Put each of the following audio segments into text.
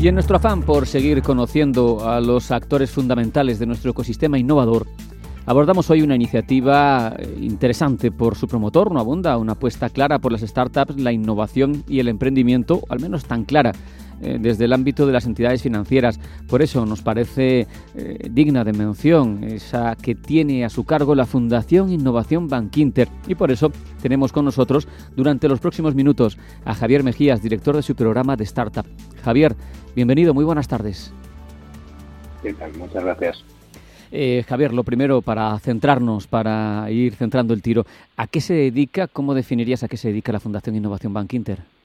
Y en nuestro afán por seguir conociendo a los actores fundamentales de nuestro ecosistema innovador, abordamos hoy una iniciativa eh, interesante por su promotor, no abunda, una apuesta clara por las startups, la innovación y el emprendimiento, al menos tan clara eh, desde el ámbito de las entidades financieras. Por eso nos parece eh, digna de mención esa que tiene a su cargo la Fundación Innovación Bankinter. Y por eso tenemos con nosotros durante los próximos minutos a Javier Mejías, director de su programa de Startup. Javier, bienvenido, muy buenas tardes. ¿Qué tal? Muchas gracias. Eh, Javier, lo primero, para centrarnos, para ir centrando el tiro, ¿a qué se dedica, cómo definirías a qué se dedica la Fundación Innovación Bank Inter?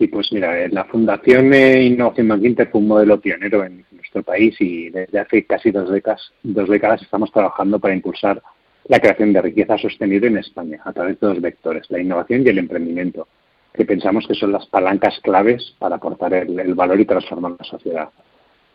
Sí, pues mira, eh, la Fundación Innovación Bank Inter fue un modelo pionero en nuestro país y desde hace casi dos décadas, dos décadas estamos trabajando para impulsar la creación de riqueza sostenible en España a través de dos vectores, la innovación y el emprendimiento, que pensamos que son las palancas claves para aportar el, valor y transformar la sociedad.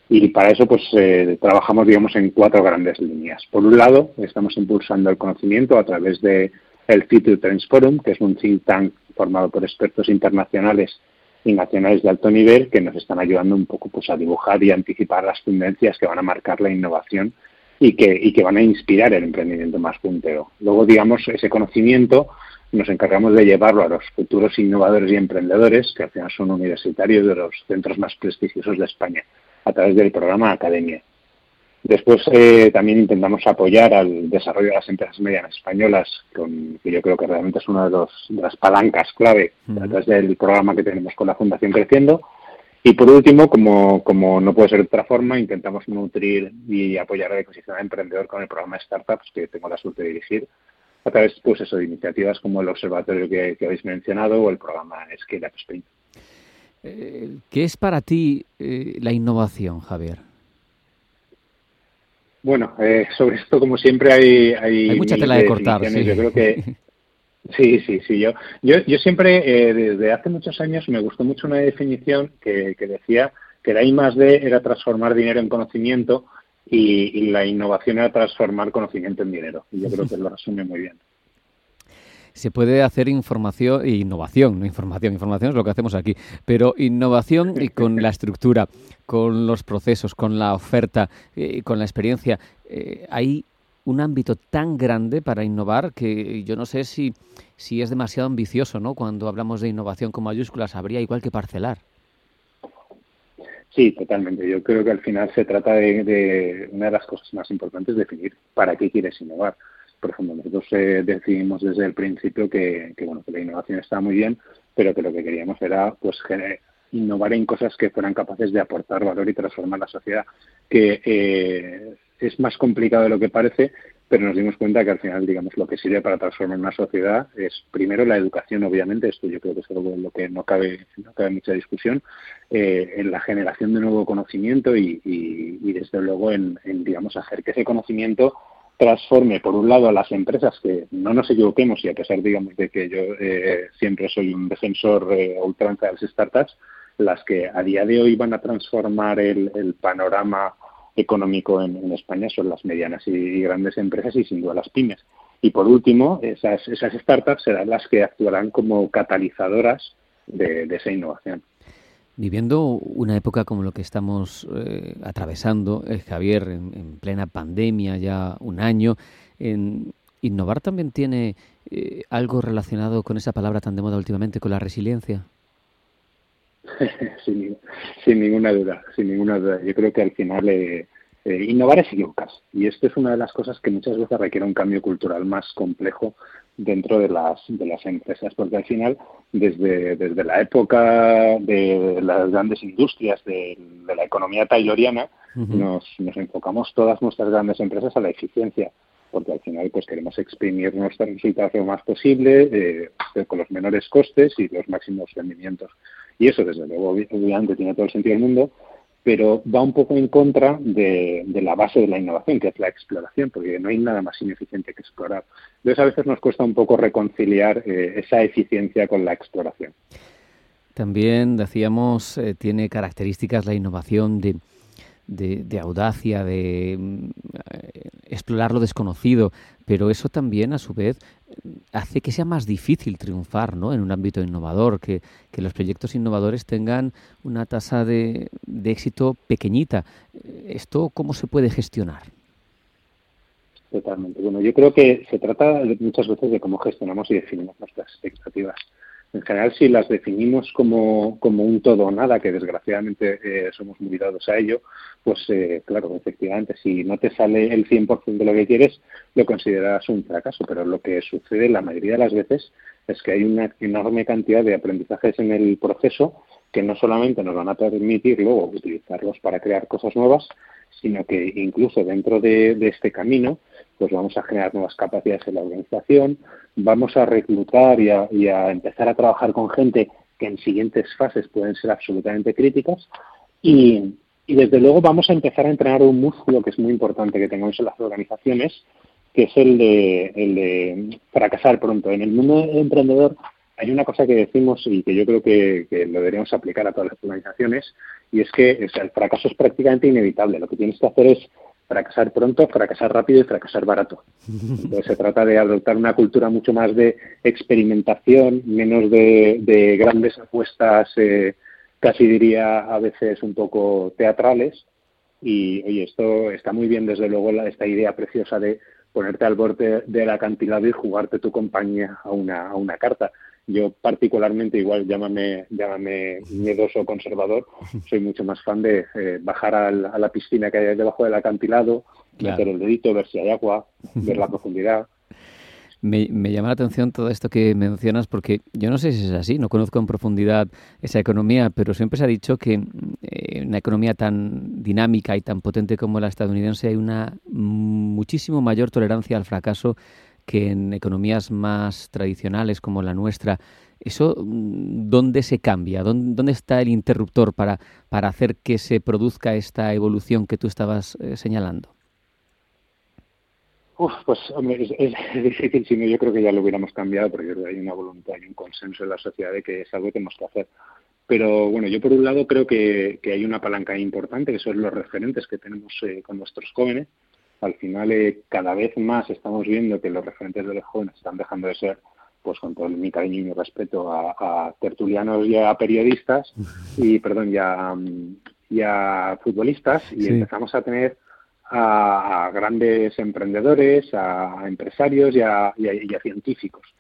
Y para eso pues eh, trabajamos digamos en cuatro grandes líneas. Por un lado, estamos impulsando el conocimiento a través de el Future Trends Forum, que es un think tank formado por expertos internacionales y nacionales de alto nivel que nos están ayudando un poco pues a dibujar y anticipar las tendencias que van a marcar la innovación y que, y que van a inspirar el emprendimiento más puntero. Luego, digamos, ese conocimiento nos encargamos de llevarlo a los futuros innovadores y emprendedores, que al final son universitarios de los centros más prestigiosos de España, a través del programa Academia. Después eh, también intentamos apoyar al desarrollo de las empresas medianas españolas, con, que yo creo que realmente es una de, las palancas clave a través del programa que tenemos con la Fundación Creciendo. Y por último, como, como no puede ser de otra forma, intentamos nutrir y apoyar el ecosistema emprendedor con el programa Startups que tengo la suerte de dirigir a través pues eso, de iniciativas como el observatorio que, habéis mencionado o el programa Scale Up Spain. Eh, ¿Qué es para ti eh, la innovación, Javier? Bueno, eh, sobre esto, como siempre, hay... Hay, mucha tela de cortar, sí. Yo creo que... Sí, sí, sí. Yo, yo, yo siempre, eh, desde hace muchos años, me gustó mucho una definición que, decía que la I más D era transformar dinero en conocimiento y, la innovación era transformar conocimiento en dinero. Y yo creo que lo resume muy bien se puede hacer información e innovación, no información, información es lo que hacemos aquí, pero innovación y con la estructura, con los procesos, con la oferta, eh, con la experiencia. Eh, hay un ámbito tan grande para innovar que yo no sé si, si es demasiado ambicioso, ¿no? Cuando hablamos de innovación con mayúsculas, habría igual que parcelar. Sí, totalmente. Yo creo que al final se trata de, de una de las cosas más importantes, definir para qué quieres innovar por ejemplo, nosotros eh, decidimos desde el principio que, bueno, que la innovación estaba muy bien, pero que lo que queríamos era pues innovar en cosas que fueran capaces de aportar valor y transformar la sociedad, que eh, es más complicado de lo que parece, pero nos dimos cuenta que al final, digamos, lo que sirve para transformar una sociedad es primero la educación, obviamente, esto yo creo que es algo en lo que no cabe, no cabe mucha discusión, eh, en la generación de nuevo conocimiento y, desde luego en, en, digamos, hacer que ese conocimiento transforme, por un lado, a las empresas, que no nos equivoquemos, y a pesar, digamos, de que yo eh, siempre soy un defensor eh, ultranza de las startups, las que a día de hoy van a transformar el, panorama económico en, España son las medianas y, grandes empresas y sin duda las pymes. Y por último, esas, esas startups serán las que actuarán como catalizadoras de esa innovación. Viviendo una época como lo que estamos eh, atravesando, eh, Javier, en, plena pandemia, ya un año, en, ¿innovar también tiene eh, algo relacionado con esa palabra tan de moda últimamente, con la resiliencia? sin, ninguna duda, sin ninguna duda. Yo creo que al final innovar es equivocarse. Y esto es una de las cosas que muchas veces requiere un cambio cultural más complejo dentro de las, de las empresas, porque al final, desde, desde la época de las grandes industrias de, la economía tayloriana, nos, nos enfocamos todas nuestras grandes empresas a la eficiencia, porque al final pues queremos exprimir nuestros resultados lo más posible, eh, con los menores costes y los máximos rendimientos. Y eso, desde luego, obviamente tiene todo el sentido del mundo, pero va un poco en contra de, la base de la innovación, que es la exploración, porque no hay nada más ineficiente que explorar. Entonces, a veces nos cuesta un poco reconciliar eh, esa eficiencia con la exploración. También, decíamos, eh, tiene características la innovación de, de, audacia, de mm, explorar lo desconocido, pero eso también a su vez hace que sea más difícil triunfar ¿no? en un ámbito innovador, que, los proyectos innovadores tengan una tasa de, de éxito pequeñita. ¿Esto cómo se puede gestionar? Totalmente. Bueno, yo creo que se trata muchas veces de cómo gestionamos y definimos nuestras expectativas. En general, si las definimos como, como un todo o nada, que desgraciadamente eh, somos muy dados a ello, pues eh, claro, efectivamente, si no te sale el 100% de lo que quieres, lo consideras un fracaso. Pero lo que sucede la mayoría de las veces es que hay una enorme cantidad de aprendizajes en el proceso que no solamente nos van a permitir luego utilizarlos para crear cosas nuevas, sino que incluso dentro de, este camino, pues vamos a generar nuevas capacidades en la organización, vamos a reclutar y a, empezar a trabajar con gente que en siguientes fases pueden ser absolutamente críticas y, desde luego vamos a empezar a entrenar un músculo que es muy importante que tengamos en las organizaciones, que es el de, el de fracasar pronto. En el mundo emprendedor hay una cosa que decimos y que yo creo que, lo deberíamos aplicar a todas las organizaciones y es que el fracaso es prácticamente inevitable. Lo que tienes que hacer es fracasar pronto, fracasar rápido y fracasar barato. Entonces se trata de adoptar una cultura mucho más de experimentación, menos de, grandes apuestas, eh, casi diría a veces un poco teatrales. Y oye, esto está muy bien, desde luego, esta idea preciosa de ponerte al borde del acantilado y jugarte tu compañía a una, a una carta yo particularmente, igual llámame, llámame miedoso o conservador, soy mucho más fan de eh, bajar a la piscina que hay debajo del acantilado, meter el dedito, ver si hay agua, ver la profundidad. Me, llama la atención todo esto que mencionas porque yo no sé si es así, no conozco en profundidad esa economía, pero siempre se ha dicho que en eh, una economía tan dinámica y tan potente como la estadounidense hay una muchísimo mayor tolerancia al fracaso que en economías más tradicionales como la nuestra, ¿eso mm, dónde se cambia? ¿Dónde, está el interruptor para, para hacer que se produzca esta evolución que tú estabas eh, señalando? Uf, pues hombre, es, difícil, si no yo creo que ya lo hubiéramos cambiado, porque hay una voluntad y un consenso en la sociedad de que es algo que tenemos que hacer. Pero bueno, yo por un lado creo que, hay una palanca importante, que son los referentes que tenemos eh, con nuestros jóvenes, al final eh, cada vez más estamos viendo que los referentes de los jóvenes están dejando de ser pues con todo mi cariño y mi respeto a, tertulianos y a periodistas y perdón ya a, futbolistas. Y empezamos a tener a, grandes emprendedores, a, empresarios y a, científicos.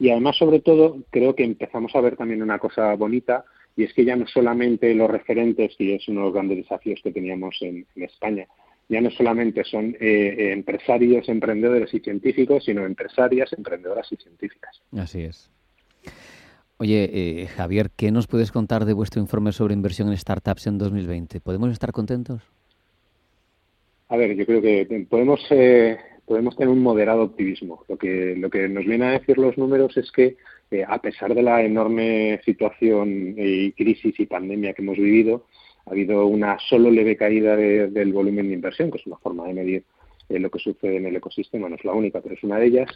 Y además, sobre todo, creo que empezamos a ver también una cosa bonita y es que ya no solamente los referentes, y es uno de los grandes desafíos que teníamos en España, ya no solamente son eh, eh, empresarios, emprendedores y científicos, sino empresarias, emprendedoras y científicas. Así es. Oye, eh, Javier, ¿qué nos puedes contar de vuestro informe sobre inversión en startups en 2020? ¿Podemos estar contentos? A ver, yo creo que podemos podemos tener un moderado optimismo. Lo que lo que nos viene a decir los números es que a pesar de la enorme situación y crisis y pandemia que hemos vivido, ha habido una solo leve caída del volumen de inversión, que es una forma de medir eh, lo que sucede en el ecosistema, no es la única, pero es una de ellas.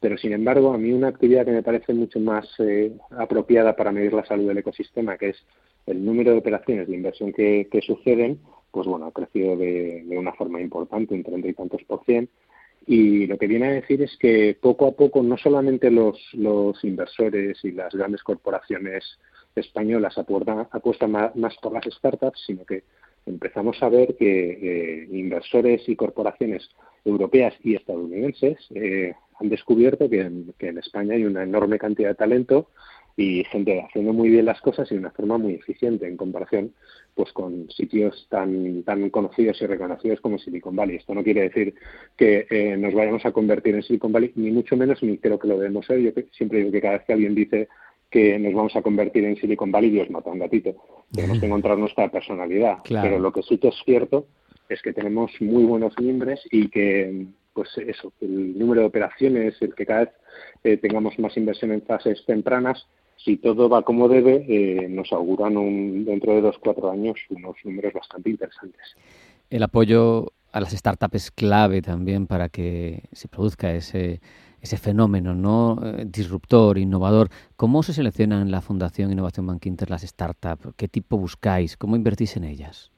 Pero, sin embargo, a mí una actividad que me parece mucho más eh, apropiada para medir la salud del ecosistema, que es el número de operaciones de inversión que, suceden, pues bueno, ha crecido de, una forma importante, un treinta y tantos por cien. Y lo que viene a decir es que poco a poco no solamente los, los inversores y las grandes corporaciones españolas apuestan más, por las startups, sino que empezamos a ver que eh, inversores y corporaciones europeas y estadounidenses eh, han descubierto que en, España hay una enorme cantidad de talento y gente haciendo muy bien las cosas y de una forma muy eficiente en comparación pues con sitios tan tan conocidos y reconocidos como Silicon Valley. Esto no quiere decir que eh, nos vayamos a convertir en Silicon Valley, ni mucho menos, ni creo que lo debemos ser. Yo siempre digo que cada vez que alguien dice que nos vamos a convertir en Silicon Valley, Dios mata un gatito. Tenemos que encontrar nuestra personalidad. Pero lo que sí que es cierto es que tenemos muy buenos miembros y que, pues eso, el número de operaciones, el que cada vez eh, tengamos más inversión en fases tempranas, si todo va como debe, eh, nos auguran un, dentro de dos, cuatro años unos números bastante interesantes. El apoyo a las startups es clave también para que se produzca ese ese fenómeno no eh, disruptor, innovador. ¿Cómo se seleccionan en la Fundación Innovación Bank Inter las startups? ¿Qué tipo buscáis? ¿Cómo invertís en ellas?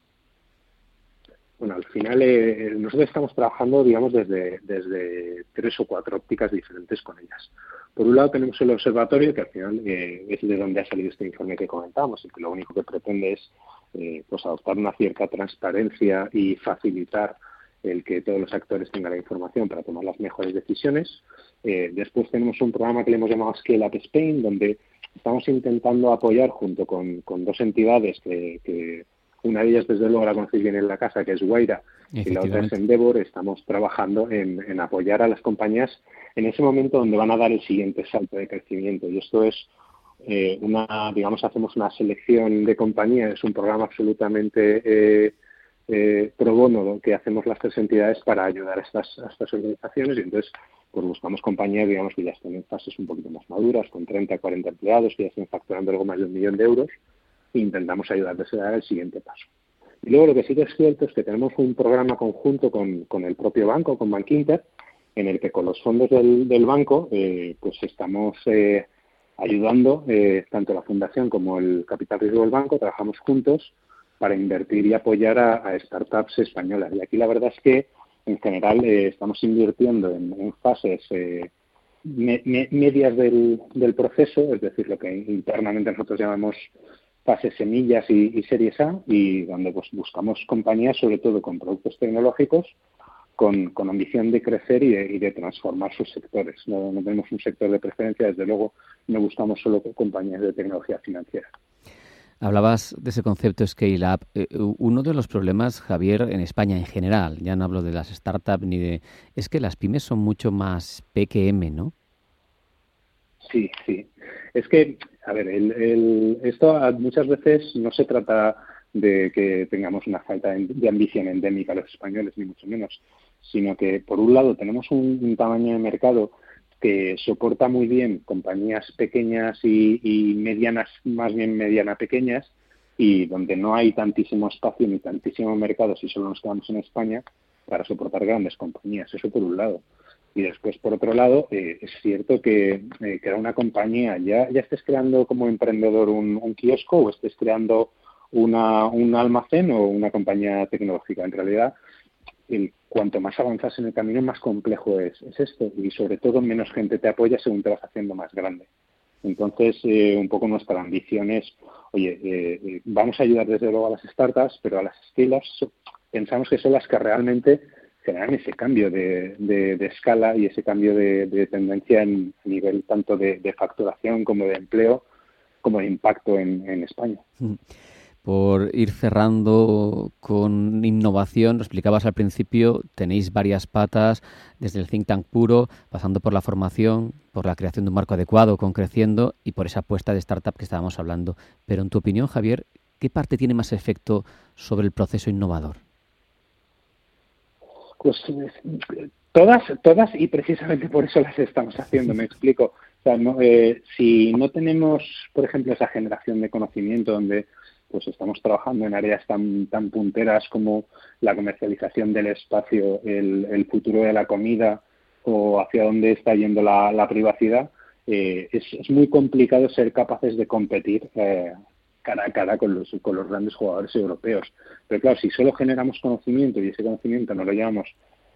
Bueno, al final eh, nosotros estamos trabajando, digamos, desde, desde tres o cuatro ópticas diferentes con ellas. Por un lado tenemos el observatorio, que al final eh, es de donde ha salido este informe que comentábamos, y que lo único que pretende es eh, pues adoptar una cierta transparencia y facilitar el que todos los actores tengan la información para tomar las mejores decisiones. después tenemos un programa que le hemos llamado Scale Up Spain, donde estamos intentando apoyar junto con, dos entidades que una de ellas, desde luego, la conocéis bien en la casa, que es Guaira, y la otra es Endeavor. Estamos trabajando en, apoyar a las compañías en ese momento donde van a dar el siguiente salto de crecimiento. Y esto es eh, una, digamos, hacemos una selección de compañías, es un programa absolutamente eh, eh, pro bono que hacemos las tres entidades para ayudar a estas, a estas organizaciones y entonces pues buscamos compañías, digamos, que ya están en fases un poquito más maduras, con 30 40 empleados, que ya están facturando algo más de un millón de euros intentamos ayudarles a dar el siguiente paso. Y luego lo que sí que es cierto es que tenemos un programa conjunto con, el propio banco, con Bankinter, en el que con los fondos del, del banco eh, pues estamos eh, ayudando eh, tanto la fundación como el capital riesgo del banco, trabajamos juntos para invertir y apoyar a, startups españolas. Y aquí la verdad es que en general estamos invirtiendo en, fases medias del, proceso, es decir, lo que internamente nosotros llamamos fases semillas y, series A y donde pues, buscamos compañías sobre todo con productos tecnológicos con, ambición de crecer y de, transformar sus sectores. No, tenemos un sector de preferencia, desde luego no buscamos solo compañías de tecnología financiera. Hablabas de ese concepto Scale Up. Eh, uno de los problemas, Javier, en España en general, ya no hablo de las startups ni de... es que las pymes son mucho más P que M, ¿no? Sí, sí. Es que, a ver, el, esto muchas veces no se trata de que tengamos una falta de ambición endémica los españoles, ni mucho menos, sino que, por un lado, tenemos un, tamaño de mercado que soporta muy bien compañías pequeñas y, medianas, más bien mediana pequeñas, y donde no hay tantísimo espacio ni tantísimo mercado si solo nos quedamos en España para soportar grandes compañías. Eso por un lado. Y después, por otro lado, eh, es cierto que eh, crear una compañía, ya, ya estés creando como emprendedor un, kiosco o estés creando una, un almacén o una compañía tecnológica. En realidad, el, cuanto más avanzas en el camino, más complejo es, es, esto. Y sobre todo, menos gente te apoya según te vas haciendo más grande. Entonces, eh, un poco nuestra ambición es, oye, eh, vamos a ayudar desde luego a las startups, pero a las scale-ups pensamos que son las que realmente generan ese cambio de, escala y ese cambio de, tendencia en nivel tanto de, facturación como de empleo como de impacto en, España. Mm. Por ir cerrando con innovación, lo explicabas al principio, tenéis varias patas, desde el think tank puro, pasando por la formación, por la creación de un marco adecuado con Creciendo y por esa apuesta de startup que estábamos hablando. Pero en tu opinión, Javier, ¿qué parte tiene más efecto sobre el proceso innovador? Pues todas, todas y precisamente por eso las estamos haciendo, me explico. O sea, eh, si no tenemos, por ejemplo, esa generación de conocimiento donde pues estamos trabajando en áreas tan, tan punteras como la comercialización del espacio, el, futuro de la comida o hacia dónde está yendo la, privacidad, eh, es, muy complicado ser capaces de competir eh, cara a cara con los, con los grandes jugadores europeos. Pero claro, si solo generamos conocimiento y ese conocimiento no lo llevamos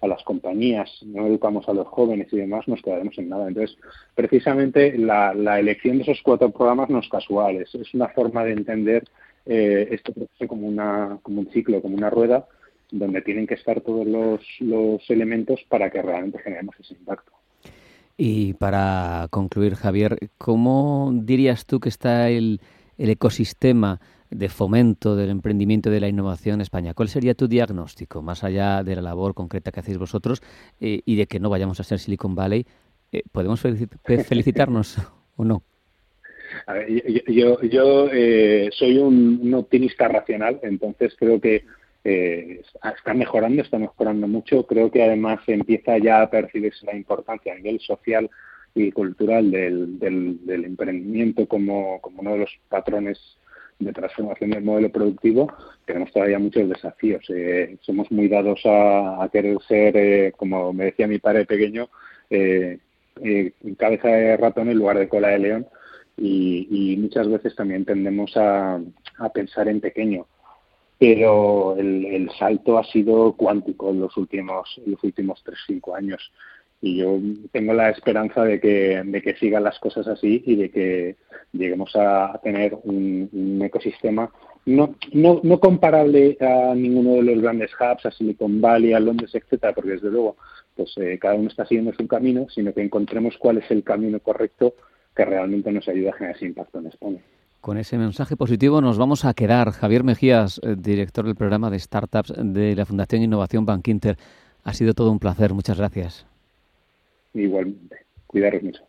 a las compañías, no educamos a los jóvenes y demás, nos quedaremos en nada. Entonces, precisamente la, elección de esos cuatro programas no es casual, es, una forma de entender eh, este proceso como, una, como un ciclo, como una rueda, donde tienen que estar todos los, los elementos para que realmente generemos ese impacto. Y para concluir, Javier, ¿cómo dirías tú que está el, el ecosistema de fomento del emprendimiento y de la innovación en España. ¿Cuál sería tu diagnóstico, más allá de la labor concreta que hacéis vosotros eh, y de que no vayamos a ser Silicon Valley? Eh, ¿Podemos felicitarnos o no? Yo, yo, eh, soy un, optimista racional, entonces creo que está mejorando, está mejorando mucho. Creo que además empieza ya a percibirse la importancia a nivel social y cultural del, del, emprendimiento como, uno de los patrones de transformación del modelo productivo, tenemos todavía muchos desafíos. Eh, somos muy dados a, querer ser, eh, como me decía mi padre pequeño, eh, cabeza de ratón en lugar de cola de león y, muchas veces también tendemos a, pensar en pequeño. pero el, salto ha sido cuántico en los últimos, en los últimos 3-5 años. Y yo tengo la esperanza de que, de que sigan las cosas así y de que lleguemos a tener un, ecosistema no, no, no comparable a ninguno de los grandes hubs, a Silicon Valley, a Londres, etcétera, porque desde luego pues eh, cada uno está siguiendo su camino, sino que encontremos cuál es el camino correcto que realmente nos ayude a generar ese impacto en España. Con ese mensaje positivo nos vamos a quedar. Javier Mejías, eh, director del programa de Startups de la Fundación Innovación Bank Inter. Ha sido todo un placer. Muchas gracias. Igualmente. Cuidaros mucho.